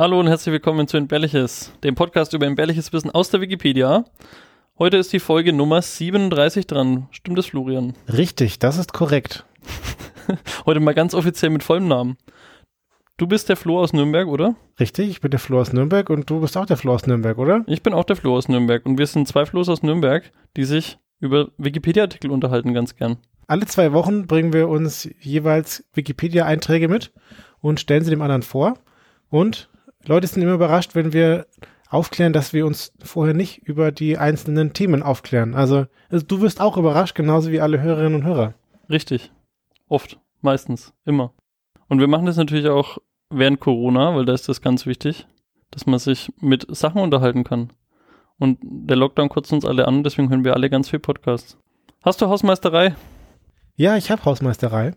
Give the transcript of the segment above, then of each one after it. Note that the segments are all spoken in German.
Hallo und herzlich willkommen zu Entbehrliches, dem Podcast über entbehrliches Wissen aus der Wikipedia. Heute ist die Folge Nummer 37 dran. Stimmt das, Florian? Richtig, das ist korrekt. Heute mal ganz offiziell mit vollem Namen. Du bist der Flo aus Nürnberg, oder? Richtig, ich bin der Flo aus Nürnberg und du bist auch der Flo aus Nürnberg, oder? Ich bin auch der Flo aus Nürnberg und wir sind zwei Flo's aus Nürnberg, die sich über Wikipedia-Artikel unterhalten ganz gern. Alle zwei Wochen bringen wir uns jeweils Wikipedia-Einträge mit und stellen sie dem anderen vor. Und Leute sind immer überrascht, wenn wir aufklären, dass wir uns vorher nicht über die einzelnen Themen aufklären. Also, also du wirst auch überrascht, genauso wie alle Hörerinnen und Hörer. Richtig. Oft. Meistens. Immer. Und wir machen das natürlich auch während Corona, weil da ist das ganz wichtig, dass man sich mit Sachen unterhalten kann. Und der Lockdown kotzt uns alle an, deswegen hören wir alle ganz viel Podcasts. Hast du Hausmeisterei? Ja, ich habe Hausmeisterei.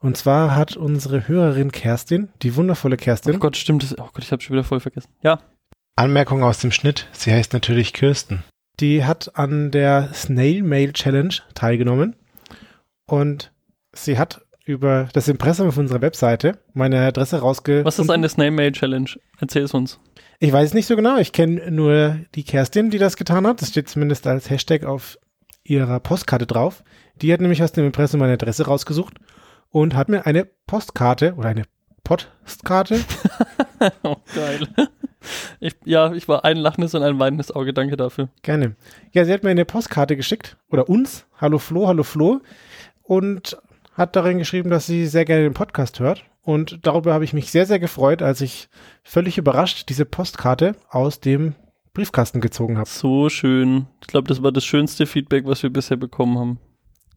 Und zwar hat unsere Hörerin Kerstin, die wundervolle Kerstin. Oh Gott, stimmt. Das, oh Gott, ich habe schon wieder voll vergessen. Ja. Anmerkung aus dem Schnitt. Sie heißt natürlich Kirsten. Die hat an der Snail Mail Challenge teilgenommen. Und sie hat über das Impressum auf unserer Webseite meine Adresse rausge. Was ist eine Snail Mail Challenge? Erzähl es uns. Ich weiß es nicht so genau. Ich kenne nur die Kerstin, die das getan hat. Das steht zumindest als Hashtag auf ihrer Postkarte drauf. Die hat nämlich aus dem Impressum meine Adresse rausgesucht und hat mir eine Postkarte oder eine Postkarte. oh, geil. Ich, ja, ich war ein lachendes und ein weinendes Auge. Danke dafür. Gerne. Ja, sie hat mir eine Postkarte geschickt oder uns. Hallo Flo, hallo Flo. Und hat darin geschrieben, dass sie sehr gerne den Podcast hört. Und darüber habe ich mich sehr, sehr gefreut, als ich völlig überrascht diese Postkarte aus dem Briefkasten gezogen habe. So schön. Ich glaube, das war das schönste Feedback, was wir bisher bekommen haben.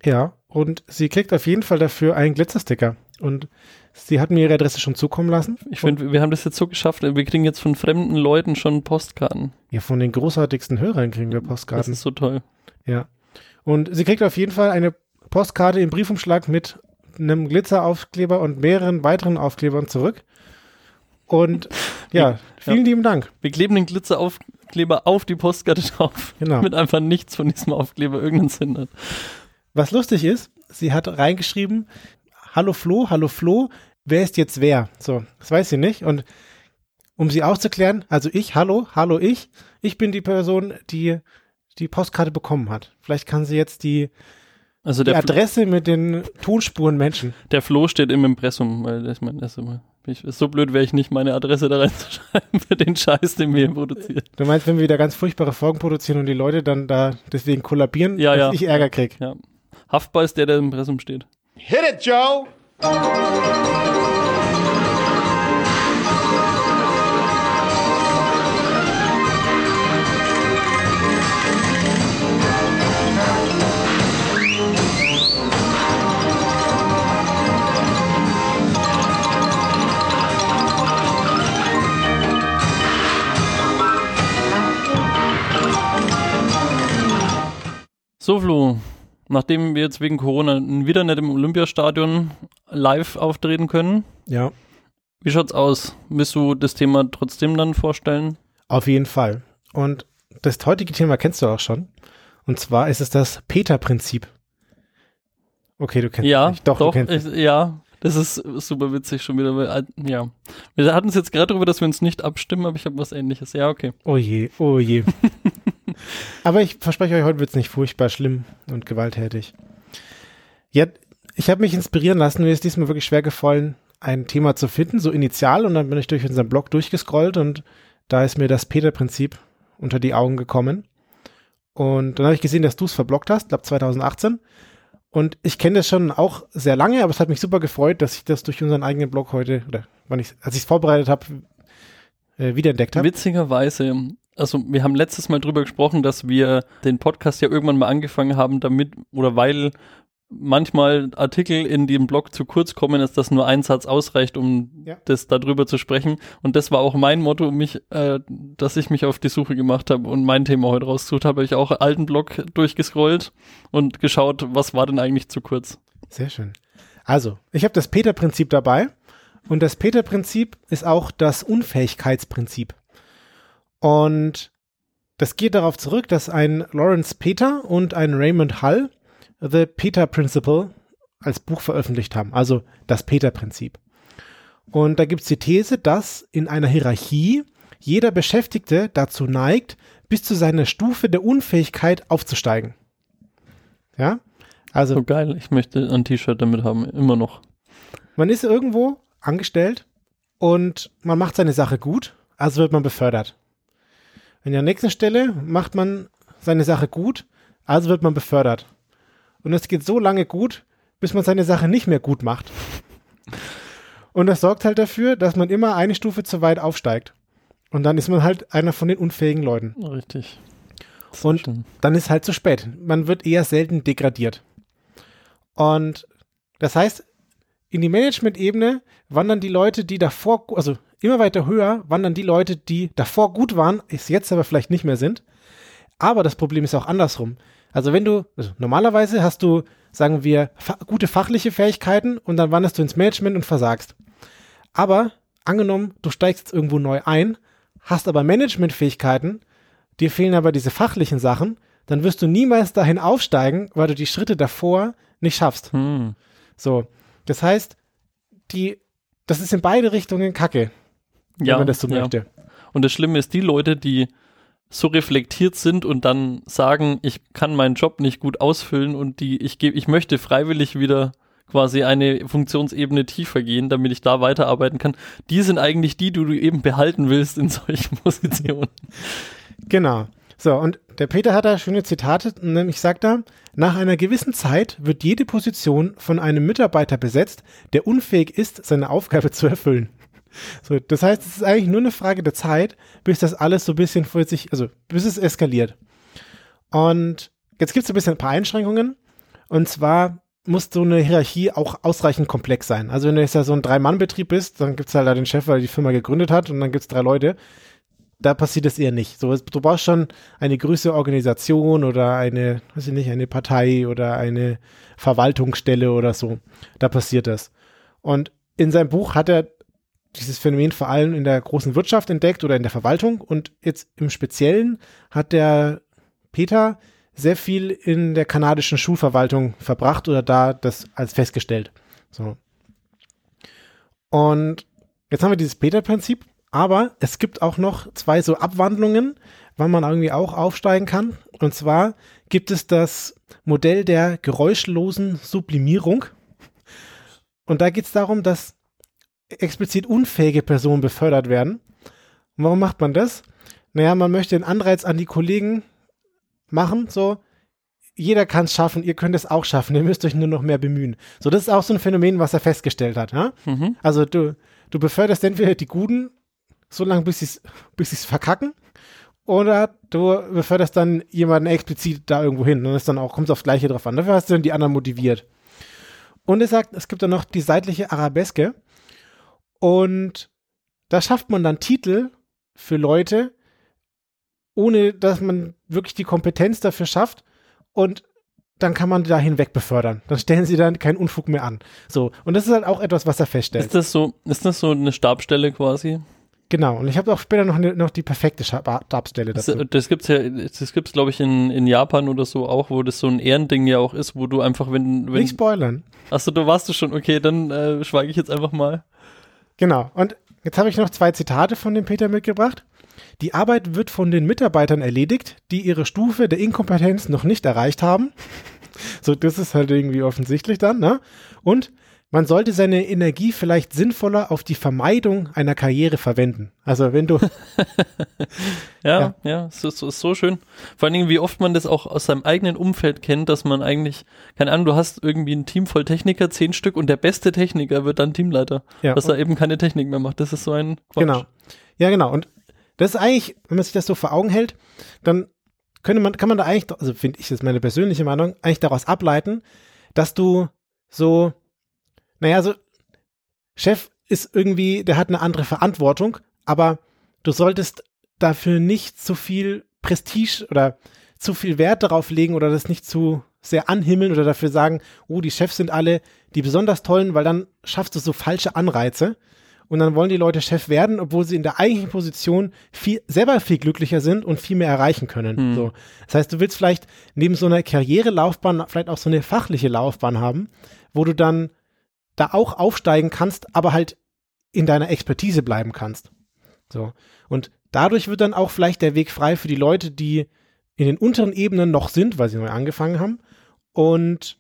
Ja, und sie kriegt auf jeden Fall dafür einen Glitzersticker. Und sie hat mir ihre Adresse schon zukommen lassen. Ich finde, wir haben das jetzt so geschafft. Wir kriegen jetzt von fremden Leuten schon Postkarten. Ja, von den großartigsten Hörern kriegen wir Postkarten. Das ist so toll. Ja. Und sie kriegt auf jeden Fall eine Postkarte im Briefumschlag mit einem Glitzeraufkleber und mehreren weiteren Aufklebern zurück. Und ja, vielen ja. lieben Dank. Wir kleben den Glitzeraufkleber auf die Postkarte drauf. Genau. Damit einfach nichts von diesem Aufkleber irgendeinen Sinn hat. Was lustig ist, sie hat reingeschrieben, hallo Flo, hallo Flo, wer ist jetzt wer? So, das weiß sie nicht. Und um sie aufzuklären, also ich, hallo, hallo ich, ich bin die Person, die die Postkarte bekommen hat. Vielleicht kann sie jetzt die, also die Adresse mit den Tonspuren Menschen. Der Flo steht im Impressum, weil ich meine, das ist immer ich, so blöd wäre ich nicht, meine Adresse da reinzuschreiben für den Scheiß, den wir produzieren. Du meinst, wenn wir wieder ganz furchtbare Folgen produzieren und die Leute dann da deswegen kollabieren, ja, dass ja. ich Ärger krieg? Ja. Haftbar ist der, der im Impressum steht. Hit it, Joe! So, Flo, nachdem wir jetzt wegen Corona wieder nicht im Olympiastadion live auftreten können. Ja. Wie schaut's aus? Willst du das Thema trotzdem dann vorstellen? Auf jeden Fall. Und das heutige Thema kennst du auch schon. Und zwar ist es das Peter-Prinzip. Okay, du kennst ja, es nicht. Doch, doch du kennst ich, Ja, das ist super witzig schon wieder. Weil, äh, ja. Wir hatten es jetzt gerade darüber, dass wir uns nicht abstimmen, aber ich habe was ähnliches. Ja, okay. Oh je, oh je. Aber ich verspreche euch, heute wird es nicht furchtbar schlimm und gewalttätig. Ja, ich habe mich inspirieren lassen. Mir ist diesmal wirklich schwer gefallen, ein Thema zu finden, so initial. Und dann bin ich durch unseren Blog durchgescrollt und da ist mir das Peter-Prinzip unter die Augen gekommen. Und dann habe ich gesehen, dass du es verblockt hast, glaube 2018. Und ich kenne das schon auch sehr lange, aber es hat mich super gefreut, dass ich das durch unseren eigenen Blog heute, oder wann ich, als ich es vorbereitet habe, äh, wiederentdeckt habe. Witzigerweise also wir haben letztes Mal drüber gesprochen, dass wir den Podcast ja irgendwann mal angefangen haben, damit oder weil manchmal Artikel in dem Blog zu kurz kommen, ist, dass nur ein Satz ausreicht, um ja. das darüber zu sprechen. Und das war auch mein Motto, mich, äh, dass ich mich auf die Suche gemacht habe und mein Thema heute rausgesucht habe. Ich auch alten Blog durchgescrollt und geschaut, was war denn eigentlich zu kurz. Sehr schön. Also, ich habe das Peter-Prinzip dabei. Und das Peter-Prinzip ist auch das Unfähigkeitsprinzip. Und das geht darauf zurück, dass ein Lawrence Peter und ein Raymond Hull The Peter Principle als Buch veröffentlicht haben, also das Peter-Prinzip. Und da gibt es die These, dass in einer Hierarchie jeder Beschäftigte dazu neigt, bis zu seiner Stufe der Unfähigkeit aufzusteigen. Ja? Also. So geil, ich möchte ein T-Shirt damit haben, immer noch. Man ist irgendwo angestellt und man macht seine Sache gut, also wird man befördert. An der nächsten Stelle macht man seine Sache gut, also wird man befördert. Und es geht so lange gut, bis man seine Sache nicht mehr gut macht. Und das sorgt halt dafür, dass man immer eine Stufe zu weit aufsteigt. Und dann ist man halt einer von den unfähigen Leuten. Richtig. Und stimmt. dann ist halt zu spät. Man wird eher selten degradiert. Und das heißt, in die Management-Ebene wandern die Leute, die davor, also immer weiter höher, wandern die Leute, die davor gut waren, es jetzt aber vielleicht nicht mehr sind. Aber das Problem ist auch andersrum. Also wenn du, also normalerweise hast du, sagen wir, fa gute fachliche Fähigkeiten und dann wanderst du ins Management und versagst. Aber angenommen, du steigst jetzt irgendwo neu ein, hast aber Managementfähigkeiten, dir fehlen aber diese fachlichen Sachen, dann wirst du niemals dahin aufsteigen, weil du die Schritte davor nicht schaffst. Hm. So, das heißt, die, das ist in beide Richtungen Kacke, ja, wenn man das so ja. möchte. Und das Schlimme ist, die Leute, die so reflektiert sind und dann sagen, ich kann meinen Job nicht gut ausfüllen und die, ich gebe, ich möchte freiwillig wieder quasi eine Funktionsebene tiefer gehen, damit ich da weiterarbeiten kann. Die sind eigentlich die, die du eben behalten willst in solchen Positionen. Genau. So, und der Peter hat da schöne Zitate, nämlich sagt er, nach einer gewissen Zeit wird jede Position von einem Mitarbeiter besetzt, der unfähig ist, seine Aufgabe zu erfüllen. So, das heißt, es ist eigentlich nur eine Frage der Zeit, bis das alles so ein bisschen vor sich, also bis es eskaliert. Und jetzt gibt es ein bisschen ein paar Einschränkungen. Und zwar muss so eine Hierarchie auch ausreichend komplex sein. Also wenn du jetzt ja so ein Drei-Mann-Betrieb bist, dann gibt es halt da den Chef, weil die Firma gegründet hat und dann gibt es drei Leute. Da passiert es eher nicht. So, du brauchst schon eine größere Organisation oder eine, weiß ich nicht, eine Partei oder eine Verwaltungsstelle oder so. Da passiert das. Und in seinem Buch hat er dieses Phänomen vor allem in der großen Wirtschaft entdeckt oder in der Verwaltung und jetzt im Speziellen hat der Peter sehr viel in der kanadischen Schulverwaltung verbracht oder da das als festgestellt. So. Und jetzt haben wir dieses Peter-Prinzip, aber es gibt auch noch zwei so Abwandlungen, wann man irgendwie auch aufsteigen kann. Und zwar gibt es das Modell der geräuschlosen Sublimierung. Und da geht es darum, dass explizit unfähige Personen befördert werden. Und warum macht man das? Naja, man möchte den Anreiz an die Kollegen machen, so, jeder kann es schaffen, ihr könnt es auch schaffen, ihr müsst euch nur noch mehr bemühen. So, das ist auch so ein Phänomen, was er festgestellt hat. Ja? Mhm. Also du, du beförderst entweder die Guten, so lange bis sie es bis verkacken, oder du beförderst dann jemanden explizit da irgendwo hin. Dann ist dann auch, kommt es aufs Gleiche drauf an. Dafür hast du dann die anderen motiviert. Und er sagt, es gibt dann noch die seitliche Arabeske. Und da schafft man dann Titel für Leute, ohne dass man wirklich die Kompetenz dafür schafft und dann kann man da hinweg befördern. Dann stellen sie dann keinen Unfug mehr an. So. Und das ist halt auch etwas, was er feststellt. Ist das so, ist das so eine Stabstelle quasi? Genau, und ich habe auch später noch, eine, noch die perfekte Stabstelle dazu. Das, das gibt's ja, das gibt's glaube ich in, in Japan oder so auch, wo das so ein Ehrending ja auch ist, wo du einfach, wenn, wenn Nicht spoilern. Achso, du warst du schon, okay, dann äh, schweige ich jetzt einfach mal. Genau, und jetzt habe ich noch zwei Zitate von dem Peter mitgebracht. Die Arbeit wird von den Mitarbeitern erledigt, die ihre Stufe der Inkompetenz noch nicht erreicht haben. So, das ist halt irgendwie offensichtlich dann, ne? Und man sollte seine Energie vielleicht sinnvoller auf die Vermeidung einer Karriere verwenden. Also wenn du. ja, ja, ja, es ist, ist, so schön. Vor allen Dingen, wie oft man das auch aus seinem eigenen Umfeld kennt, dass man eigentlich, keine Ahnung, du hast irgendwie ein Team voll Techniker, zehn Stück und der beste Techniker wird dann Teamleiter. Ja, dass er eben keine Technik mehr macht. Das ist so ein Quatsch. Genau. Ja, genau. Und das ist eigentlich, wenn man sich das so vor Augen hält, dann könnte man, kann man da eigentlich, also finde ich, das ist meine persönliche Meinung, eigentlich daraus ableiten, dass du so, naja, so, Chef ist irgendwie, der hat eine andere Verantwortung, aber du solltest dafür nicht zu viel Prestige oder zu viel Wert darauf legen oder das nicht zu sehr anhimmeln oder dafür sagen, oh, die Chefs sind alle die besonders tollen, weil dann schaffst du so falsche Anreize und dann wollen die Leute Chef werden, obwohl sie in der eigentlichen Position viel, selber viel glücklicher sind und viel mehr erreichen können. Hm. So. Das heißt, du willst vielleicht neben so einer Karrierelaufbahn vielleicht auch so eine fachliche Laufbahn haben, wo du dann da auch aufsteigen kannst, aber halt in deiner Expertise bleiben kannst. So. Und dadurch wird dann auch vielleicht der Weg frei für die Leute, die in den unteren Ebenen noch sind, weil sie neu angefangen haben. Und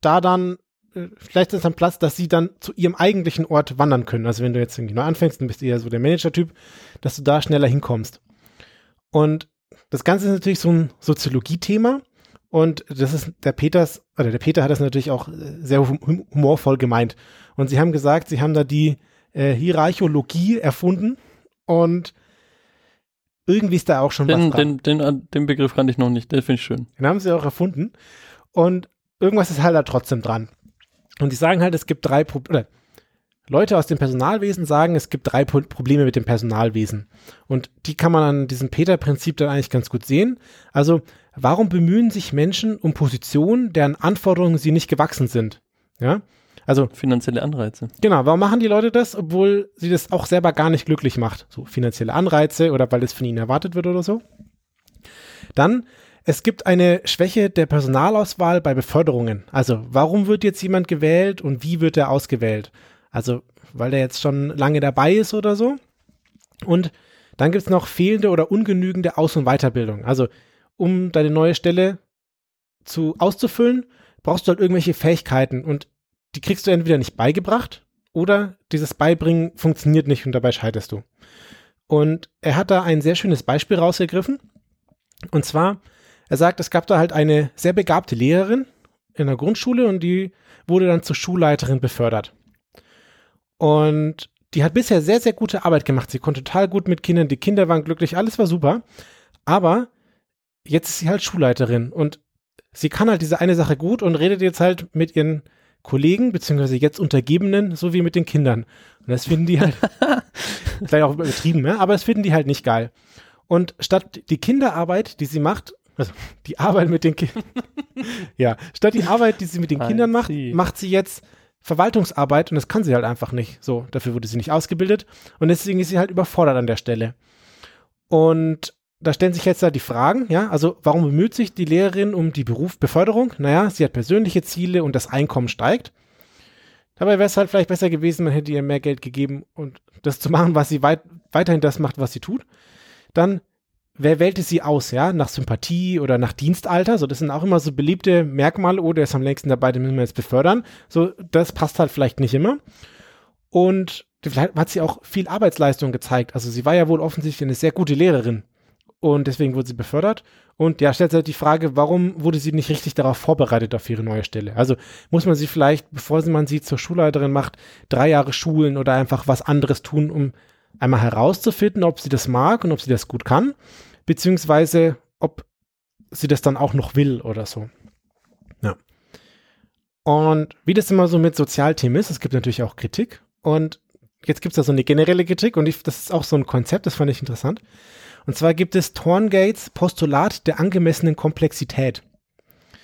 da dann, äh, vielleicht ist dann Platz, dass sie dann zu ihrem eigentlichen Ort wandern können. Also wenn du jetzt irgendwie neu anfängst, dann bist du eher so der Manager-Typ, dass du da schneller hinkommst. Und das Ganze ist natürlich so ein Soziologie-Thema. Und das ist der Peters, oder der Peter hat das natürlich auch äh, sehr humorvoll gemeint. Und sie haben gesagt, sie haben da die äh, Hierarchologie erfunden und irgendwie ist da auch schon den, was dran. Den, den, den Begriff kannte ich noch nicht, den finde ich schön. Den haben sie auch erfunden. Und irgendwas ist halt da trotzdem dran. Und die sagen halt, es gibt drei Probleme. Leute aus dem Personalwesen sagen, es gibt drei Pro Probleme mit dem Personalwesen. Und die kann man an diesem Peter-Prinzip dann eigentlich ganz gut sehen. Also, warum bemühen sich Menschen um Positionen, deren Anforderungen sie nicht gewachsen sind? Ja, also finanzielle Anreize. Genau, warum machen die Leute das, obwohl sie das auch selber gar nicht glücklich macht? So finanzielle Anreize oder weil es von ihnen erwartet wird oder so. Dann, es gibt eine Schwäche der Personalauswahl bei Beförderungen. Also, warum wird jetzt jemand gewählt und wie wird er ausgewählt? Also, weil der jetzt schon lange dabei ist oder so. Und dann gibt es noch fehlende oder ungenügende Aus- und Weiterbildung. Also, um deine neue Stelle zu auszufüllen, brauchst du halt irgendwelche Fähigkeiten und die kriegst du entweder nicht beigebracht oder dieses Beibringen funktioniert nicht und dabei scheiterst du. Und er hat da ein sehr schönes Beispiel rausgegriffen. Und zwar, er sagt, es gab da halt eine sehr begabte Lehrerin in der Grundschule und die wurde dann zur Schulleiterin befördert. Und die hat bisher sehr, sehr gute Arbeit gemacht. Sie konnte total gut mit Kindern, die Kinder waren glücklich, alles war super. Aber jetzt ist sie halt Schulleiterin und sie kann halt diese eine Sache gut und redet jetzt halt mit ihren Kollegen, beziehungsweise jetzt Untergebenen, so wie mit den Kindern. Und das finden die halt, vielleicht auch übertrieben, ja? aber das finden die halt nicht geil. Und statt die Kinderarbeit, die sie macht, also die Arbeit mit den Kindern, ja, statt die Arbeit, die sie mit den Kindern macht, macht sie jetzt Verwaltungsarbeit und das kann sie halt einfach nicht. So, dafür wurde sie nicht ausgebildet und deswegen ist sie halt überfordert an der Stelle. Und da stellen sich jetzt da die Fragen, ja, also warum bemüht sich die Lehrerin um die Berufsbeförderung? Naja, sie hat persönliche Ziele und das Einkommen steigt. Dabei wäre es halt vielleicht besser gewesen, man hätte ihr mehr Geld gegeben und das zu machen, was sie weit, weiterhin das macht, was sie tut. Dann, wer wählte sie aus, ja? Nach Sympathie oder nach Dienstalter? So, das sind auch immer so beliebte Merkmale. Oh, der ist am längsten dabei, den müssen wir jetzt befördern. So, das passt halt vielleicht nicht immer. Und vielleicht hat sie auch viel Arbeitsleistung gezeigt. Also sie war ja wohl offensichtlich eine sehr gute Lehrerin und deswegen wurde sie befördert. Und ja, stellt sich halt die Frage, warum wurde sie nicht richtig darauf vorbereitet auf ihre neue Stelle? Also muss man sie vielleicht, bevor man sie zur Schulleiterin macht, drei Jahre schulen oder einfach was anderes tun, um einmal herauszufinden, ob sie das mag und ob sie das gut kann, beziehungsweise ob sie das dann auch noch will oder so. Ja. Und wie das immer so mit Sozialthemen ist, es gibt natürlich auch Kritik. Und jetzt gibt es da so eine generelle Kritik und ich, das ist auch so ein Konzept, das fand ich interessant. Und zwar gibt es Thorngates Postulat der angemessenen Komplexität.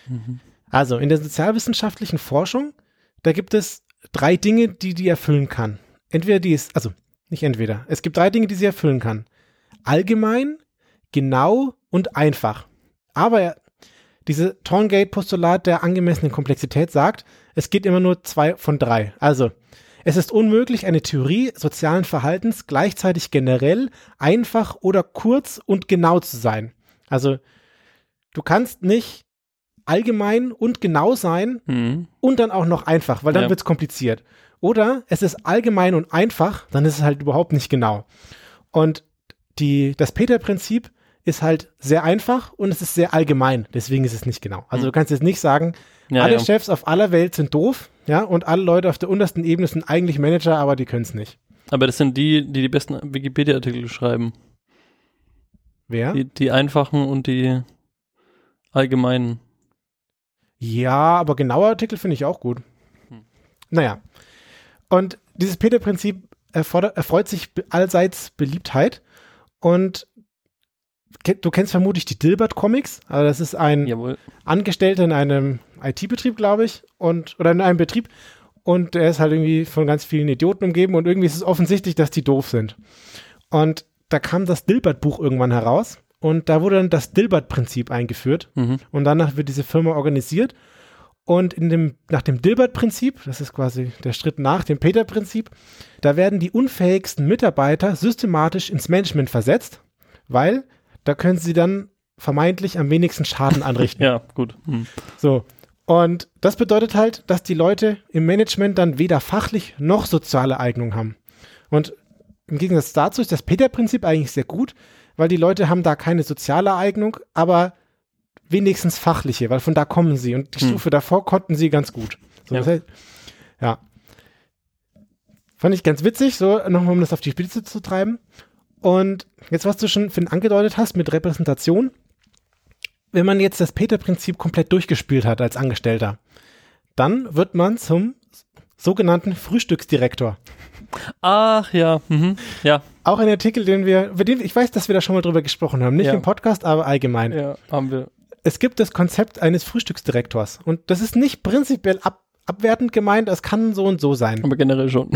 Mhm. Also in der sozialwissenschaftlichen Forschung, da gibt es drei Dinge, die die erfüllen kann. Entweder die ist, also nicht entweder, es gibt drei Dinge, die sie erfüllen kann. Allgemein, genau und einfach. Aber diese Thorngate-Postulat der angemessenen Komplexität sagt, es geht immer nur zwei von drei. Also es ist unmöglich, eine Theorie sozialen Verhaltens gleichzeitig generell, einfach oder kurz und genau zu sein. Also du kannst nicht allgemein und genau sein mhm. und dann auch noch einfach, weil dann ja. wird es kompliziert. Oder es ist allgemein und einfach, dann ist es halt überhaupt nicht genau. Und die, das Peter-Prinzip ist halt sehr einfach und es ist sehr allgemein. Deswegen ist es nicht genau. Also mhm. du kannst jetzt nicht sagen, ja, alle ja. Chefs auf aller Welt sind doof, ja, und alle Leute auf der untersten Ebene sind eigentlich Manager, aber die können es nicht. Aber das sind die, die die besten Wikipedia-Artikel schreiben. Wer? Die, die einfachen und die allgemeinen. Ja, aber genaue Artikel finde ich auch gut. Hm. Naja. Und dieses Peter-Prinzip erfreut sich allseits Beliebtheit und du kennst vermutlich die Dilbert-Comics. Also das ist ein Jawohl. Angestellter in einem IT-Betrieb, glaube ich, und oder in einem Betrieb. Und er ist halt irgendwie von ganz vielen Idioten umgeben und irgendwie ist es offensichtlich, dass die doof sind. Und da kam das Dilbert-Buch irgendwann heraus und da wurde dann das Dilbert-Prinzip eingeführt mhm. und danach wird diese Firma organisiert. Und in dem, nach dem Dilbert-Prinzip, das ist quasi der Schritt nach dem Peter-Prinzip, da werden die unfähigsten Mitarbeiter systematisch ins Management versetzt, weil da können sie dann vermeintlich am wenigsten Schaden anrichten. Ja, gut. Hm. So. Und das bedeutet halt, dass die Leute im Management dann weder fachlich noch soziale Eignung haben. Und im Gegensatz dazu ist das Peter-Prinzip eigentlich sehr gut, weil die Leute haben da keine soziale Eignung, aber wenigstens fachliche, weil von da kommen sie. Und die Hm. Stufe davor konnten sie ganz gut. So, Ja. das heißt, ja. Fand ich ganz witzig, so nochmal, um das auf die Spitze zu treiben. Und jetzt, was du schon Finn, angedeutet hast mit Repräsentation, wenn man jetzt das Peter-Prinzip komplett durchgespielt hat als Angestellter, dann wird man zum sogenannten Frühstücksdirektor. Ach ja, mhm. ja, Auch ein Artikel, den wir, den ich weiß, dass wir da schon mal drüber gesprochen haben. Nicht Ja. im Podcast, aber allgemein. ja, haben wir. Es gibt das Konzept eines Frühstücksdirektors. Und das ist nicht prinzipiell ab, abwertend gemeint, es kann so und so sein. Aber generell schon.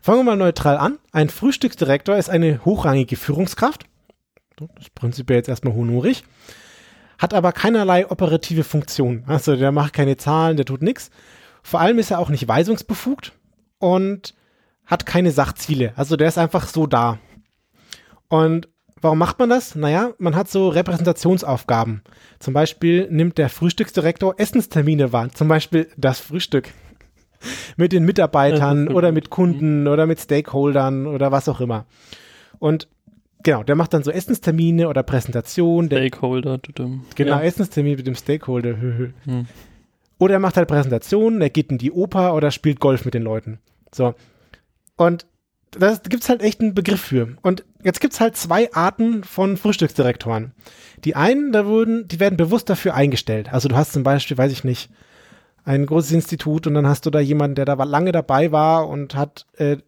Fangen wir mal neutral an. Ein Frühstücksdirektor ist eine hochrangige Führungskraft. Das ist prinzipiell jetzt erstmal honorig. Hat aber keinerlei operative Funktion. Also der macht keine Zahlen, der tut nichts. Vor allem ist er auch nicht weisungsbefugt und hat keine Sachziele. Also der ist einfach so da. Und warum macht man das? Naja, man hat so Repräsentationsaufgaben. Zum Beispiel nimmt der Frühstücksdirektor Essenstermine wahr. Zum Beispiel das Frühstück. mit den Mitarbeitern oder mit Kunden oder mit Stakeholdern oder was auch immer. Und genau, der macht dann so Essenstermine oder Präsentationen. Der, Stakeholder. tudum. genau, Ja. Essenstermin mit dem Stakeholder. Hm. Oder er macht halt Präsentationen, er geht in die Oper oder spielt Golf mit den Leuten. So. Und da gibt's halt echt einen Begriff für. Und jetzt gibt's halt zwei Arten von Frühstücksdirektoren. Die einen, da wurden, die werden bewusst dafür eingestellt. Also du hast zum Beispiel, weiß ich nicht, ein großes Institut und dann hast du da jemanden, der da lange dabei war und hat äh,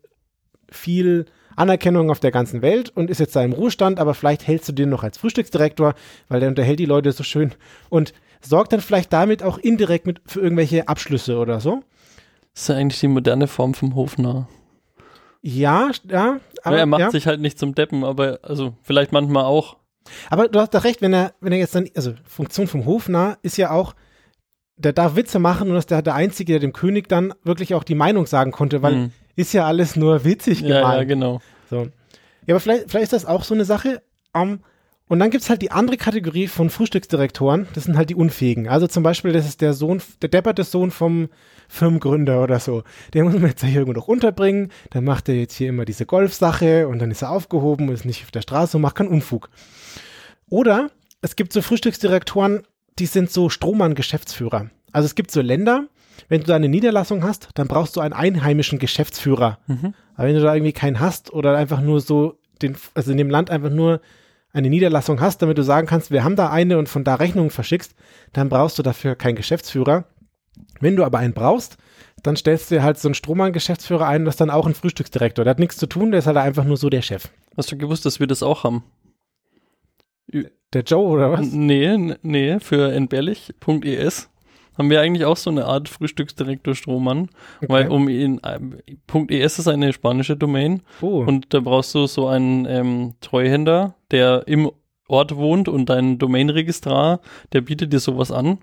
viel Anerkennung auf der ganzen Welt und ist jetzt da im Ruhestand, aber vielleicht hältst du den noch als Frühstücksdirektor, weil der unterhält die Leute so schön und sorgt dann vielleicht damit auch indirekt mit für irgendwelche Abschlüsse oder so. Das ist ja eigentlich die moderne Form vom Hofnarr. Ja, ja, aber, er macht ja. sich halt nicht zum Deppen, aber also vielleicht manchmal auch. aber du hast doch recht, wenn er, wenn er jetzt dann, also Funktion vom Hofnarr ist ja auch, der darf Witze machen und ist der, der Einzige, der dem König dann wirklich auch die Meinung sagen konnte, weil Hm. ist ja alles nur witzig ja, gemeint. ja, genau. So. Ja, aber vielleicht, vielleicht ist das auch so eine Sache. Ähm, und dann gibt's halt die andere Kategorie von Frühstücksdirektoren, das sind halt die Unfähigen. Also zum Beispiel, das ist der Sohn, der depperte Sohn vom Firmengründer oder so. Den muss man jetzt hier irgendwo noch unterbringen, dann macht er jetzt hier immer diese Golfsache und dann ist er aufgehoben und ist nicht auf der Straße und macht keinen Unfug. Oder es gibt so Frühstücksdirektoren, die sind so Strohmann-Geschäftsführer. Also es gibt so Länder, wenn du da eine Niederlassung hast, dann brauchst du einen einheimischen Geschäftsführer. Mhm. Aber wenn du da irgendwie keinen hast oder einfach nur so den, also in dem Land einfach nur eine Niederlassung hast, damit du sagen kannst, wir haben da eine und von da Rechnungen verschickst, dann brauchst du dafür keinen Geschäftsführer. Wenn du aber einen brauchst, dann stellst du dir halt so einen Strohmann-Geschäftsführer ein, das ist dann auch ein Frühstücksdirektor. Der hat nichts zu tun, der ist halt einfach nur so der Chef. Hast du gewusst, dass wir das auch haben? Der Joe oder was? Nee, nee, für entbehrlich.es haben wir eigentlich auch so eine Art Frühstücksdirektor Strohmann, weil um ihn, ähm, .es ist eine spanische Domain oh. und da brauchst du so einen ähm, Treuhänder, der im Ort wohnt und dein Domainregistrar, der bietet dir sowas an,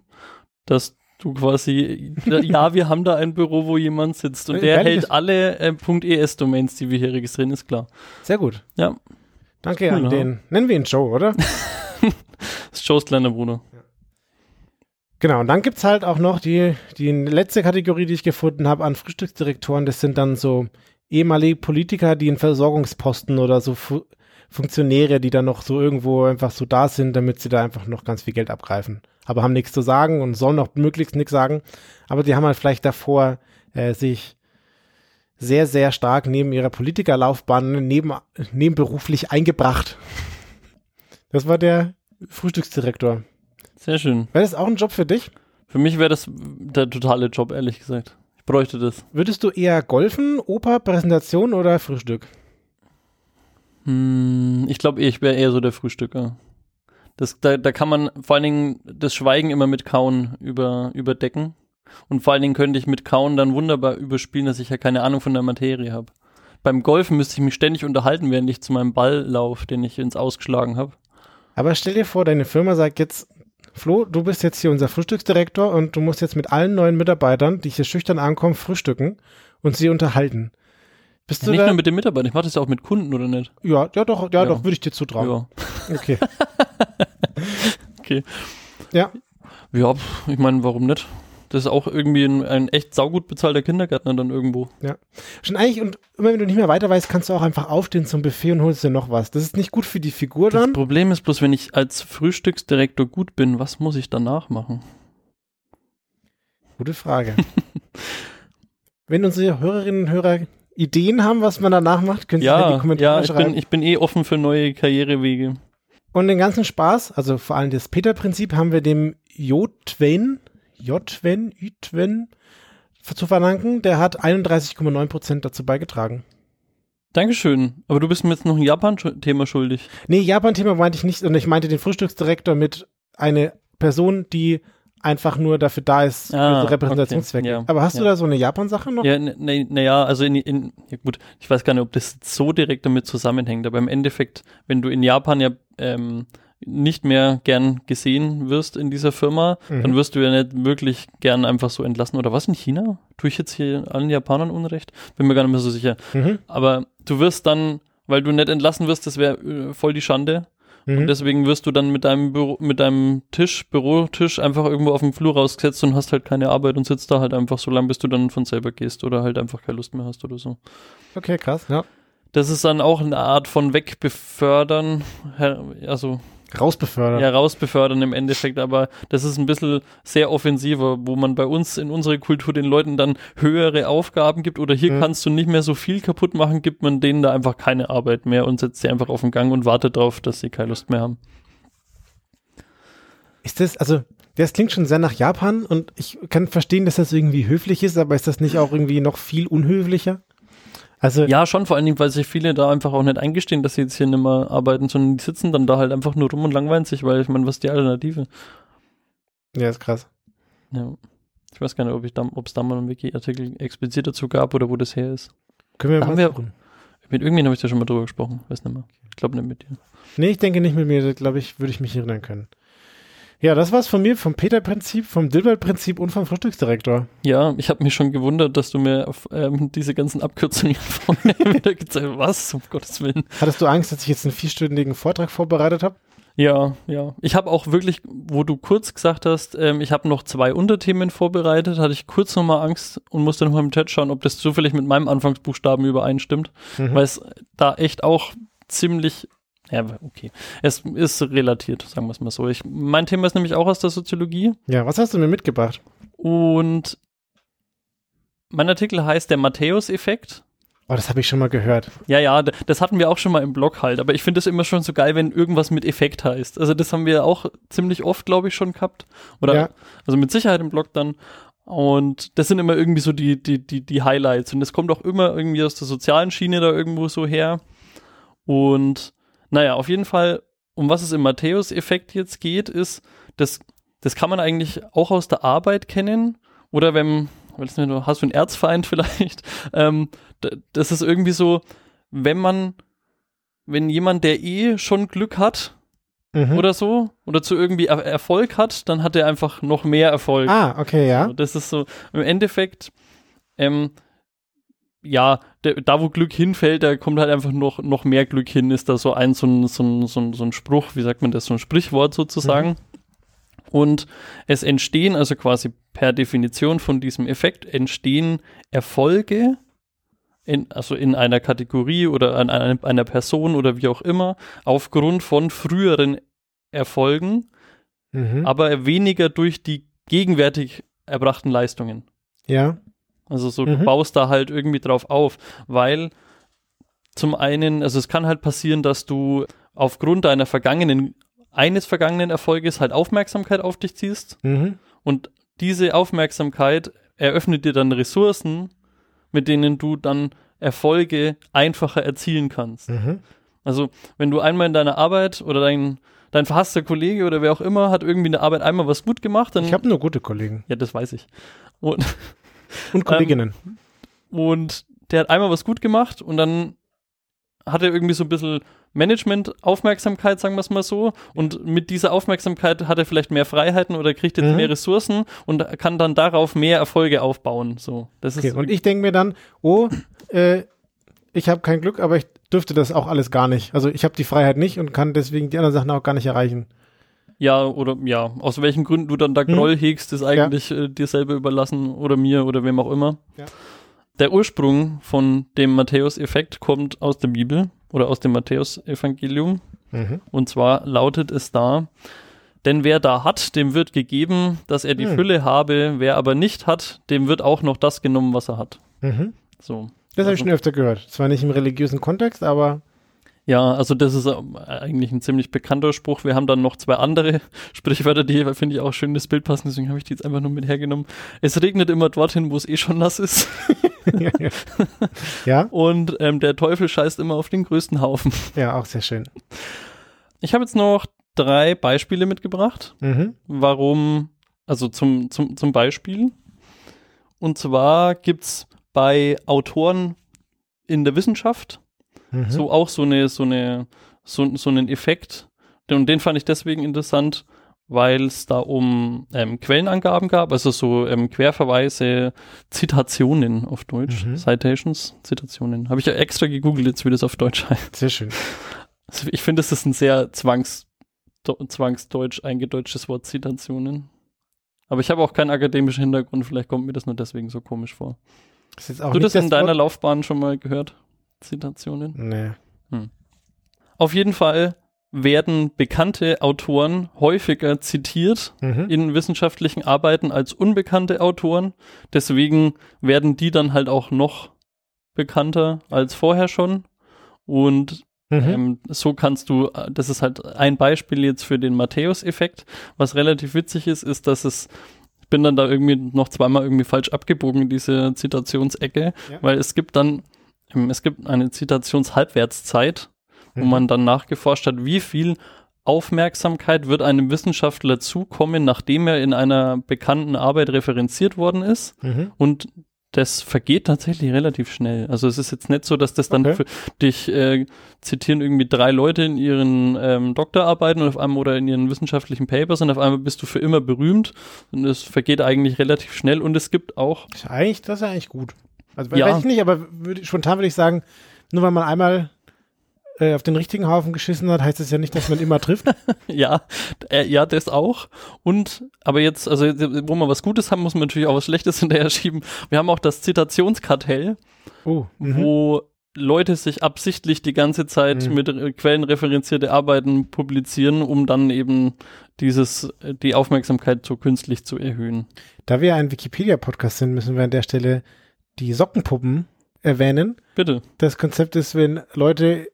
dass du quasi, ja, wir haben da ein Büro, wo jemand sitzt und der Ehrlich? hält alle äh, .es-Domains, die wir hier registrieren, ist klar. Sehr gut. Ja, Danke Cool, an ja. den. Nennen wir ihn Joe, oder? das ist Joes kleiner Bruder. Genau, und dann gibt's halt auch noch die, die letzte Kategorie, die ich gefunden habe an Frühstücksdirektoren. Das sind dann so ehemalige Politiker, die in Versorgungsposten oder so Fu Funktionäre, die dann noch so irgendwo einfach so da sind, damit sie da einfach noch ganz viel Geld abgreifen. Aber haben nichts zu sagen und sollen auch möglichst nichts sagen. Aber die haben halt vielleicht davor äh, sich sehr, sehr stark neben ihrer Politikerlaufbahn neben, nebenberuflich eingebracht. Das war der Frühstücksdirektor. Sehr schön. Wäre das auch ein Job für dich? Für mich wäre das der totale Job, ehrlich gesagt. Ich bräuchte das. Würdest du eher Golfen, Oper, Präsentation oder Frühstück? Hm, ich glaube, ich wäre eher so der Frühstücker. Das, da, da kann man vor allen Dingen das Schweigen immer mit Kauen über, überdecken. Und vor allen Dingen könnte ich mit Kauen dann wunderbar überspielen, dass ich ja keine Ahnung von der Materie habe. Beim Golfen müsste ich mich ständig unterhalten, während ich zu meinem Ball laufe, den ich ins Ausgeschlagen habe. Aber stell dir vor, deine Firma sagt jetzt, Flo, du bist jetzt hier unser Frühstücksdirektor und du musst jetzt mit allen neuen Mitarbeitern, die hier schüchtern ankommen, frühstücken und sie unterhalten. Bist Ja, du nicht da? nur mit den Mitarbeitern, ich mache das ja auch mit Kunden, oder nicht? ja, ja, doch, ja, Ja. doch, würde ich dir zutrauen. Ja. Okay. Okay. Ja, Ja, ich meine, warum nicht? Das ist auch irgendwie ein, ein echt saugut bezahlter Kindergärtner dann irgendwo. schon eigentlich, und immer wenn du nicht mehr weiter weißt, kannst du auch einfach aufstehen zum Buffet und holst dir noch was. Das ist nicht gut für die Figur Das dann. Problem ist bloß, wenn ich als Frühstücksdirektor gut bin, was muss ich danach machen? Gute Frage. wenn unsere Hörerinnen und Hörer Ideen haben, was man danach macht, können sie in die Ja, Kommentare ja, ich schreiben. bin, ich bin eh offen für neue Karrierewege. Und den ganzen Spaß, also vor allem das Peter-Prinzip, haben wir dem Jotwen, Jotwen, Ytwen zu verdanken. Der hat 31,9 Prozent dazu beigetragen. Dankeschön. Aber du bist mir jetzt noch ein Japan-Thema schuldig. Nee, Japan-Thema meinte ich nicht, und ich meinte den Frühstücksdirektor mit eine Person, die einfach nur dafür da ist, Ah, für Repräsentationszwecke. okay, ja, Aber hast du ja. da so eine Japan-Sache noch? Ja, naja, ne, ja, also in, in, ja gut, ich weiß gar nicht, ob das so direkt damit zusammenhängt, aber im Endeffekt, wenn du in Japan ja ähm, nicht mehr gern gesehen wirst in dieser Firma, Mhm. dann wirst du ja nicht wirklich gern einfach so entlassen. Oder was in China? Tue ich jetzt hier allen Japanern Unrecht? Bin mir gar nicht mehr so sicher. Mhm. Aber du wirst dann, weil du nicht entlassen wirst, das wäre äh, voll die Schande. Mhm. Und deswegen wirst du dann mit deinem Büro, mit deinem Tisch, Bürotisch einfach irgendwo auf dem Flur rausgesetzt und hast halt keine Arbeit und sitzt da halt einfach so lange, bis du dann von selber gehst oder halt einfach keine Lust mehr hast oder so. Okay, krass, ja. Das ist dann auch eine Art von wegbefördern, also Rausbefördert. ja, rausbefördern im Endeffekt, aber das ist ein bisschen sehr offensiver, wo man bei uns in unserer Kultur den Leuten dann höhere Aufgaben gibt oder hier Mhm. kannst du nicht mehr so viel kaputt machen, gibt man denen da einfach keine Arbeit mehr und setzt sie einfach auf den Gang und wartet darauf, dass sie keine Lust mehr haben. Ist das, also, das klingt schon sehr nach Japan und ich kann verstehen, dass das irgendwie höflich ist, aber ist das nicht auch irgendwie noch viel unhöflicher? Also, Ja, schon, vor allen Dingen, weil sich viele da einfach auch nicht eingestehen, dass sie jetzt hier nicht mehr arbeiten, sondern die sitzen dann da halt einfach nur rum und langweilen sich, weil ich meine, was ist die Alternative? ja, ist krass. Ja. Ich weiß gar nicht, ob da, es da mal einen Wiki-Artikel explizit dazu gab oder wo das her ist. Können wir Da mal wir-. Mit irgendjemandem habe ich da schon mal drüber gesprochen, weiß nicht mehr. Ich glaube nicht mit dir. Nee, ich denke nicht mit mir, glaube ich, würde ich mich erinnern können. Ja, das war's von mir, vom Peter-Prinzip, vom Dilbert-Prinzip und vom Frühstücksdirektor. Ja, ich habe mich schon gewundert, dass du mir auf, ähm, diese ganzen Abkürzungen vorher wieder gezeigt hast. Was? Um Gottes Willen. Hattest du Angst, dass ich jetzt einen vierstündigen Vortrag vorbereitet habe? Ja, ja. Ich habe auch wirklich, wo du kurz gesagt hast, ähm, ich habe noch zwei Unterthemen vorbereitet, hatte ich kurz nochmal Angst und musste nochmal im Chat schauen, ob das zufällig mit meinem Anfangsbuchstaben übereinstimmt, Mhm. weil es da echt auch ziemlich, ja, okay, es ist relatiert, sagen wir es mal so. Ich, mein Thema ist nämlich auch aus der Soziologie Ja, was hast du mir mitgebracht? und mein Artikel heißt der Matthäus-Effekt. Oh, das habe ich schon mal gehört. Ja, ja, das hatten wir auch schon mal im Blog halt, aber ich finde es immer schon so geil, wenn irgendwas mit Effekt heißt. Also das haben wir auch ziemlich oft, glaube ich, schon gehabt. Oder Ja. also mit Sicherheit im Blog dann. Und das sind immer irgendwie so die, die, die, die Highlights. Und das kommt auch immer irgendwie aus der sozialen Schiene da irgendwo so her. Und naja, auf jeden Fall, um was es im Matthäus-Effekt jetzt geht, ist, das, das kann man eigentlich auch aus der Arbeit kennen. Oder wenn, weiß nicht, hast du einen Erzfeind vielleicht? Ähm, das ist irgendwie so, wenn man, wenn jemand, der eh schon Glück hat Mhm. oder so, oder zu irgendwie er Erfolg hat, dann hat er einfach noch mehr Erfolg. Ah, okay, ja. Also das ist so, im Endeffekt, ähm, ja, der, da wo Glück hinfällt, da kommt halt einfach noch, noch mehr Glück hin, ist da so ein, so ein, so ein, so ein, so ein Spruch, wie sagt man das, so ein Sprichwort sozusagen. Und es entstehen, also quasi per Definition von diesem Effekt, entstehen Erfolge, in, also in einer Kategorie oder an einer, einer Person oder wie auch immer, aufgrund von früheren Erfolgen, Mhm. aber weniger durch die gegenwärtig erbrachten Leistungen. Ja. Also so, Mhm. du baust da halt irgendwie drauf auf, weil zum einen, also es kann halt passieren, dass du aufgrund deiner vergangenen, eines vergangenen Erfolges halt Aufmerksamkeit auf dich ziehst Mhm. und diese Aufmerksamkeit eröffnet dir dann Ressourcen, mit denen du dann Erfolge einfacher erzielen kannst. Mhm. Also, wenn du einmal in deiner Arbeit oder dein, dein verhasster Kollege oder wer auch immer hat irgendwie in der Arbeit einmal was gut gemacht, dann. Ich habe nur gute Kollegen ja, das weiß ich. Und, und Kolleginnen. und der hat einmal was gut gemacht und dann hat er irgendwie so ein bisschen Management-Aufmerksamkeit, sagen wir es mal so. Und mit dieser Aufmerksamkeit hat er vielleicht mehr Freiheiten oder kriegt jetzt Mhm. mehr Ressourcen und kann dann darauf mehr Erfolge aufbauen. So, das Okay, ist und ich denke mir dann, oh, äh, ich habe kein Glück, aber ich dürfte das auch alles gar nicht. Also ich habe die Freiheit nicht und kann deswegen die anderen Sachen auch gar nicht erreichen. Ja oder ja, aus welchen Gründen du dann da Mhm. Groll hegst, ist eigentlich äh, dir selber überlassen oder mir oder wem auch immer. Ja. Der Ursprung von dem Matthäus-Effekt kommt aus der Bibel oder aus dem Matthäus-Evangelium. Mhm. Und zwar lautet es da, denn wer da hat, dem wird gegeben, dass er die Hm. Fülle habe, wer aber nicht hat, dem wird auch noch das genommen, was er hat. Mhm. So. Das habe Also- ich schon öfter gehört. Zwar nicht im religiösen Kontext, aber Ja, also das ist ähm, eigentlich ein ziemlich bekannter Spruch. Wir haben dann noch zwei andere Sprichwörter, die finde ich auch schön ins Bild passen, deswegen habe ich die jetzt einfach nur mit hergenommen. Es regnet immer dorthin, wo es eh schon nass ist. ja, ja. ja, Und ähm, der Teufel scheißt immer auf den größten Haufen. ja, auch sehr schön. Ich habe jetzt noch drei Beispiele mitgebracht. Mhm. warum, also zum, zum, zum Beispiel. Und zwar gibt es bei Autoren in der Wissenschaft Mhm. so auch so eine, so eine, so, so einen Effekt. Und den fand ich deswegen interessant, weil es da um ähm, Quellenangaben gab, also so ähm, Querverweise, Zitationen auf Deutsch, Mhm. Citations, Zitationen. Habe ich ja extra gegoogelt, jetzt wie das auf Deutsch heißt. Sehr schön. Also ich finde, es ist ein sehr zwangs, zwangsdeutsch eingedeutschtes Wort, Zitationen. Aber ich habe auch keinen akademischen Hintergrund, vielleicht kommt mir das nur deswegen so komisch vor. Das Hast du nicht das in deiner Wort- Laufbahn schon mal gehört? Zitationen? Nee. Auf jeden Fall werden bekannte Autoren häufiger zitiert Mhm. in wissenschaftlichen Arbeiten als unbekannte Autoren. Deswegen werden die dann halt auch noch bekannter als vorher schon. Und Mhm. Ähm, so kannst du, das ist halt ein Beispiel jetzt für den Matthäus-Effekt. Was relativ witzig ist, ist, dass es, ich bin dann da irgendwie noch zweimal irgendwie falsch abgebogen in diese Zitationsecke, Ja. weil es gibt dann, es gibt eine Zitationshalbwertszeit, wo Mhm. man dann nachgeforscht hat, wie viel Aufmerksamkeit wird einem Wissenschaftler zukommen, nachdem er in einer bekannten Arbeit referenziert worden ist. Mhm. Und das vergeht tatsächlich relativ schnell. Also es ist jetzt nicht so, dass das dann Okay. für dich äh, zitieren irgendwie drei Leute in ihren ähm, Doktorarbeiten und auf einmal oder in ihren wissenschaftlichen Papers und auf einmal bist du für immer berühmt und es vergeht eigentlich relativ schnell und es gibt auch Ist eigentlich, das ist eigentlich gut. Also Ja. weiß ich nicht, aber würd, spontan würde ich sagen, nur weil man einmal äh, auf den richtigen Haufen geschissen hat, heißt das ja nicht, dass man immer trifft. ja, äh, ja, das auch. Und, aber jetzt, also wo wir was Gutes haben, muss man natürlich auch was Schlechtes hinterher schieben. Wir haben auch das Zitationskartell, Oh. Mhm. wo Leute sich absichtlich die ganze Zeit Mhm. mit äh, quellenreferenzierte Arbeiten publizieren, um dann eben dieses, die Aufmerksamkeit so künstlich zu erhöhen. Da wir ein Wikipedia-Podcast sind, müssen wir an der Stelle die Sockenpuppen erwähnen. Bitte. Das Konzept ist, wenn Leute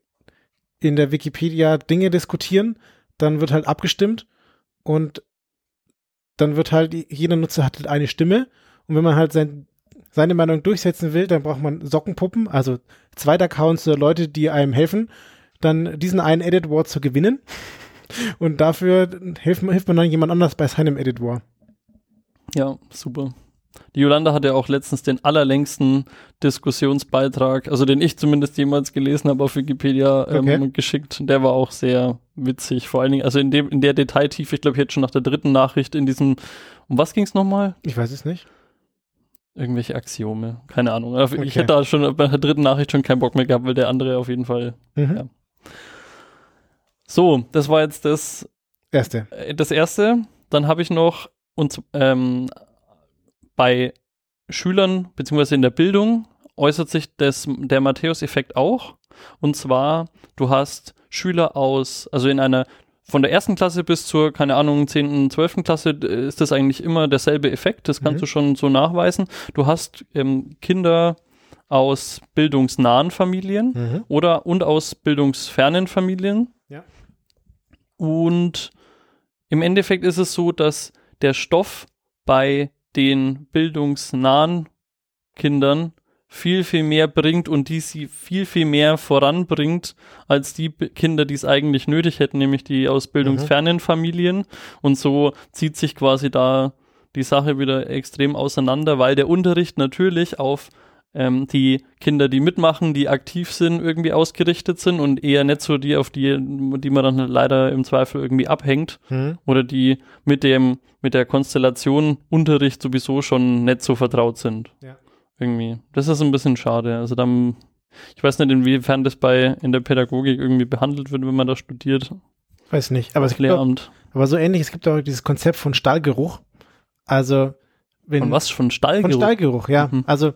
in der Wikipedia Dinge diskutieren, dann wird halt abgestimmt und dann wird halt, jeder Nutzer hat halt eine Stimme und wenn man halt sein, seine Meinung durchsetzen will, dann braucht man Sockenpuppen, also Zweitaccounts oder Leute, die einem helfen, dann diesen einen Edit War zu gewinnen und dafür hilft, man- hilft man dann jemand anders bei seinem Edit War. Ja, super. Die Jolanda hat ja auch letztens den allerlängsten Diskussionsbeitrag, also den ich zumindest jemals gelesen habe auf Wikipedia ähm, Okay. geschickt. Der war auch sehr witzig. Vor allen Dingen, also in dem, in der Detailtiefe, ich glaube, jetzt schon nach der dritten Nachricht in diesem, um was ging es nochmal? Ich weiß es nicht. Irgendwelche Axiome. Keine Ahnung. Ich Okay. hätte da schon bei der dritten Nachricht schon keinen Bock mehr gehabt, weil der andere auf jeden Fall. Mhm. Ja. So, das war jetzt das Erste. äh, das erste, dann habe ich noch und ähm, bei Schülern beziehungsweise in der Bildung äußert sich das, der Matthäus-Effekt auch. Und zwar, du hast Schüler aus, also in einer von der ersten Klasse bis zur, keine Ahnung, 10., 12. Klasse äh, ist das eigentlich immer derselbe Effekt. Das kannst Mhm. du schon so nachweisen. Du hast ähm, Kinder aus bildungsnahen Familien Mhm. oder und aus bildungsfernen Familien. Ja. Und im Endeffekt ist es so, dass der Stoff bei den bildungsnahen Kindern viel, viel mehr bringt und die sie viel, viel mehr voranbringt als die Kinder, die es eigentlich nötig hätten, nämlich die aus bildungsfernen Familien. Und so zieht sich quasi da die Sache wieder extrem auseinander, weil der Unterricht natürlich auf ähm, die Kinder, die mitmachen, die aktiv sind, irgendwie ausgerichtet sind und eher nicht so die, auf die, die man dann leider im Zweifel irgendwie abhängt Hm. oder die mit dem, mit der Konstellation Unterricht sowieso schon nicht so vertraut sind. Ja. Irgendwie. Das ist ein bisschen schade. Also dann, ich weiß nicht, inwiefern das bei in der Pädagogik irgendwie behandelt wird, wenn man da studiert. Weiß nicht. Aber es gibt auch, aber so ähnlich, es gibt auch dieses Konzept von Stallgeruch. Also, wenn. Von was? Von Stallgeruch? Von Stallgeruch, ja. Mhm. Also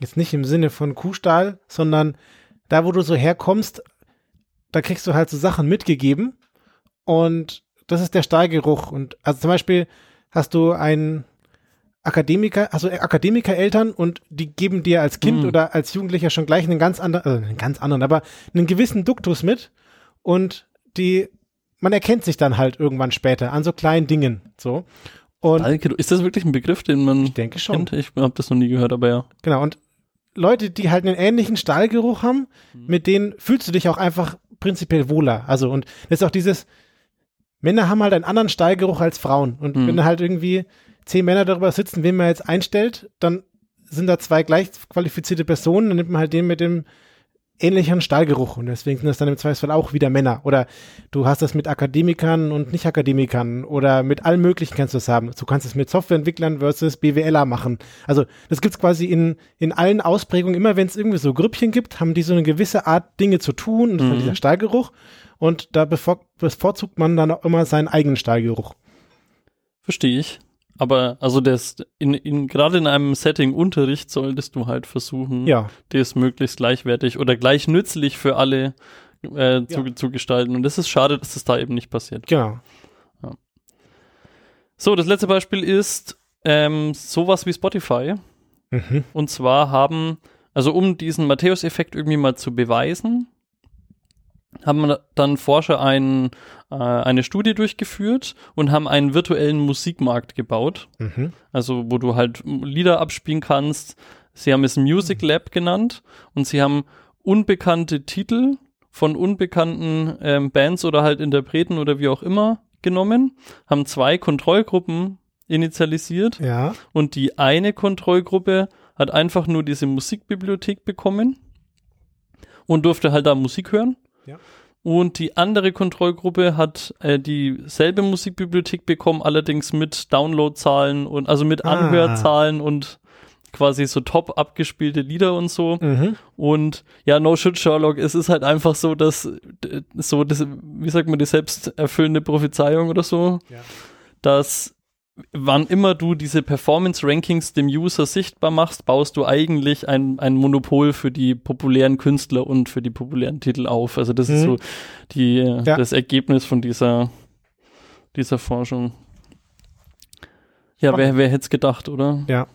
jetzt nicht im Sinne von Kuhstall, sondern da, wo du so herkommst, da kriegst du halt so Sachen mitgegeben und das ist der Stallgeruch. Und also zum Beispiel hast du einen Akademiker, also Akademikereltern und die geben dir als Kind Mhm. oder als Jugendlicher schon gleich einen ganz anderen, also einen ganz anderen, aber einen gewissen Duktus mit und die, man erkennt sich dann halt irgendwann später an so kleinen Dingen, so. Und. Ist das wirklich ein Begriff, den man ich denke schon. kennt? Ich habe das noch nie gehört, aber ja. Genau, und Leute, die halt einen ähnlichen Stahlgeruch haben, mit denen fühlst du dich auch einfach prinzipiell wohler. Also, und das ist auch dieses, Männer haben halt einen anderen Stahlgeruch als Frauen. Und Mhm. wenn halt irgendwie zehn Männer darüber sitzen, wen man jetzt einstellt, dann sind da zwei gleich qualifizierte Personen, dann nimmt man halt den mit dem ähnlichen Stahlgeruch. Und deswegen sind das dann im Zweifelsfall auch wieder Männer. Oder du hast das mit Akademikern und Nicht-Akademikern oder mit allen möglichen kannst du es haben. Du kannst es mit Softwareentwicklern versus BWLer machen. Also das gibt's quasi in, in allen Ausprägungen. Immer wenn es irgendwie so Grüppchen gibt, haben die so eine gewisse Art Dinge zu tun und das ist Mhm. dieser Stahlgeruch. Und da bevor, bevorzugt man dann auch immer seinen eigenen Stahlgeruch. Verstehe ich. Aber also das in, in gerade in einem Setting Unterricht solltest du halt versuchen, Ja, das möglichst gleichwertig oder gleich nützlich für alle äh, zu, Ja. zu gestalten. Und das ist schade, dass das da eben nicht passiert. genau. So, das letzte Beispiel ist ähm, sowas wie Spotify. Mhm. Und zwar haben, also um diesen Matthäus-Effekt irgendwie mal zu beweisen, haben dann Forscher ein, äh, eine Studie durchgeführt und haben einen virtuellen Musikmarkt gebaut. Mhm. Also wo du halt Lieder abspielen kannst. Sie haben es Music Lab genannt und sie haben unbekannte Titel von unbekannten ähm, Bands oder halt Interpreten oder wie auch immer genommen, haben zwei Kontrollgruppen initialisiert Ja. und die eine Kontrollgruppe hat einfach nur diese Musikbibliothek bekommen und durfte halt da Musik hören. Ja. Und die andere Kontrollgruppe hat äh, dieselbe Musikbibliothek bekommen, allerdings mit Downloadzahlen und also mit Ah. Anhörzahlen und quasi so top abgespielte Lieder und so. Mhm. Und ja, no shit, Sherlock, es ist halt einfach so, dass so das, wie sagt man, die selbsterfüllende Prophezeiung oder so, Ja. dass wann immer du diese Performance-Rankings dem User sichtbar machst, baust du eigentlich ein, ein Monopol für die populären Künstler und für die populären Titel auf. Also das ist Mhm. so die, Ja. das Ergebnis von dieser, dieser Forschung. Ja, wer, wer hätte es gedacht, oder? Ja.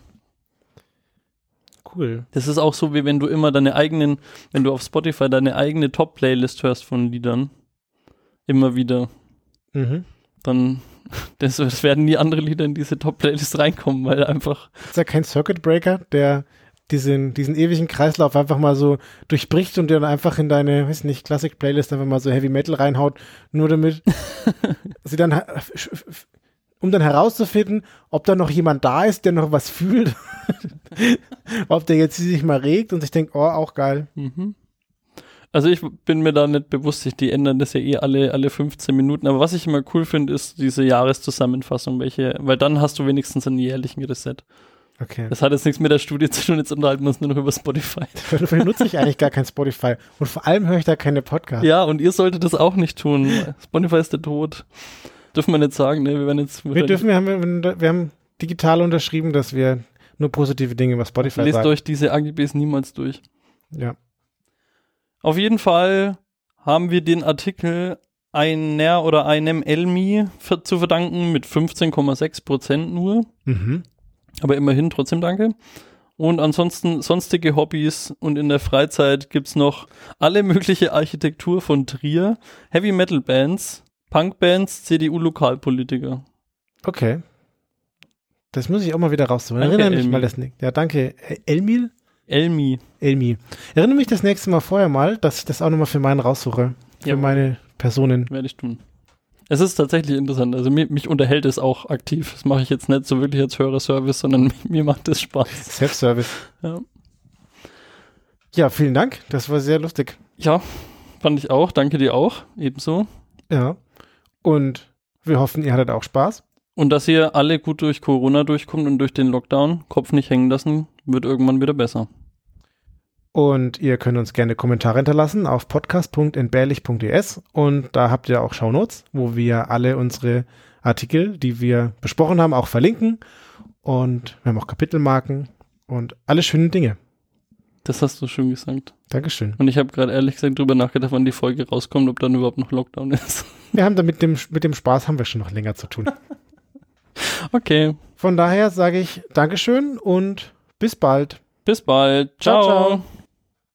Cool. Das ist auch so, wie wenn du immer deine eigenen, wenn du auf Spotify deine eigene Top-Playlist hörst von Liedern. Immer wieder. Mhm. Dann, das, das werden nie andere Lieder in diese Top-Playlist reinkommen, weil einfach, Ist ja kein Circuit Breaker, der diesen, diesen ewigen Kreislauf einfach mal so durchbricht und dir dann einfach in deine, weiß nicht, Classic-Playlist einfach mal so Heavy Metal reinhaut, nur damit sie dann, um dann herauszufinden, ob da noch jemand da ist, der noch was fühlt, ob der jetzt sich mal regt und sich denkt, oh, auch geil. mhm. Also ich bin mir da nicht bewusst, die ändern das ja eh alle, alle 15 Minuten. Aber was ich immer cool finde, ist diese Jahreszusammenfassung, welche, weil dann hast du wenigstens einen jährlichen Reset. Okay. Das hat jetzt nichts mit der Studie zu tun, jetzt unterhalten wir uns nur noch über Spotify. Dafür nutze ich eigentlich gar kein Spotify. Und vor allem höre ich da keine Podcasts. Ja, und ihr solltet das auch nicht tun. Spotify ist der Tod. Dürfen wir nicht sagen, ne? Wir werden jetzt. Wir dürfen, wir haben, wir haben digital unterschrieben, dass wir nur positive Dinge über Spotify Lest sagen. euch diese AGBs niemals durch. Ja. Auf jeden Fall haben wir den Artikel einer oder einem Elmi zu verdanken mit 15,6 Prozent nur. Mhm. Aber immerhin trotzdem danke. Und ansonsten sonstige Hobbys und in der Freizeit gibt's noch alle mögliche Architektur von Trier, Heavy Metal Bands, Punkbands, CDU-Lokalpolitiker. Okay. Das muss ich auch mal wieder. Danke, Erinnere mich Elmi. mal das nächste. Ja, danke. Elmil? Elmi. Elmi. Erinnere mich das nächste Mal vorher mal, dass ich das auch nochmal für meinen raussuche. Für Jawohl. meine Personen. Werde ich tun. Es ist tatsächlich interessant. Also mir, mich unterhält es auch aktiv. Das mache ich jetzt nicht so wirklich als Hörerservice, sondern mir macht es Spaß. Self-Service. Ja. Ja, vielen Dank. Das war sehr lustig. Ja, fand ich auch. Danke dir auch. Ebenso. Ja. Und wir hoffen, ihr hattet auch Spaß. Und dass ihr alle gut durch Corona durchkommt und durch den Lockdown. Kopf nicht hängen lassen, wird irgendwann wieder besser. Und ihr könnt uns gerne Kommentare hinterlassen auf podcast.entbehrlich.es und da habt ihr auch Shownotes, wo wir alle unsere Artikel, die wir besprochen haben, auch verlinken. Und wir haben auch Kapitelmarken und alle schönen Dinge. Das hast du schön gesagt. Dankeschön. Und ich habe gerade ehrlich gesagt drüber nachgedacht, wann die Folge rauskommt, ob dann überhaupt noch Lockdown ist. Wir haben da mit dem, mit dem Spaß haben wir schon noch länger zu tun. okay. Von daher sage ich Dankeschön und bis bald. Bis bald. ciao. ciao. ciao.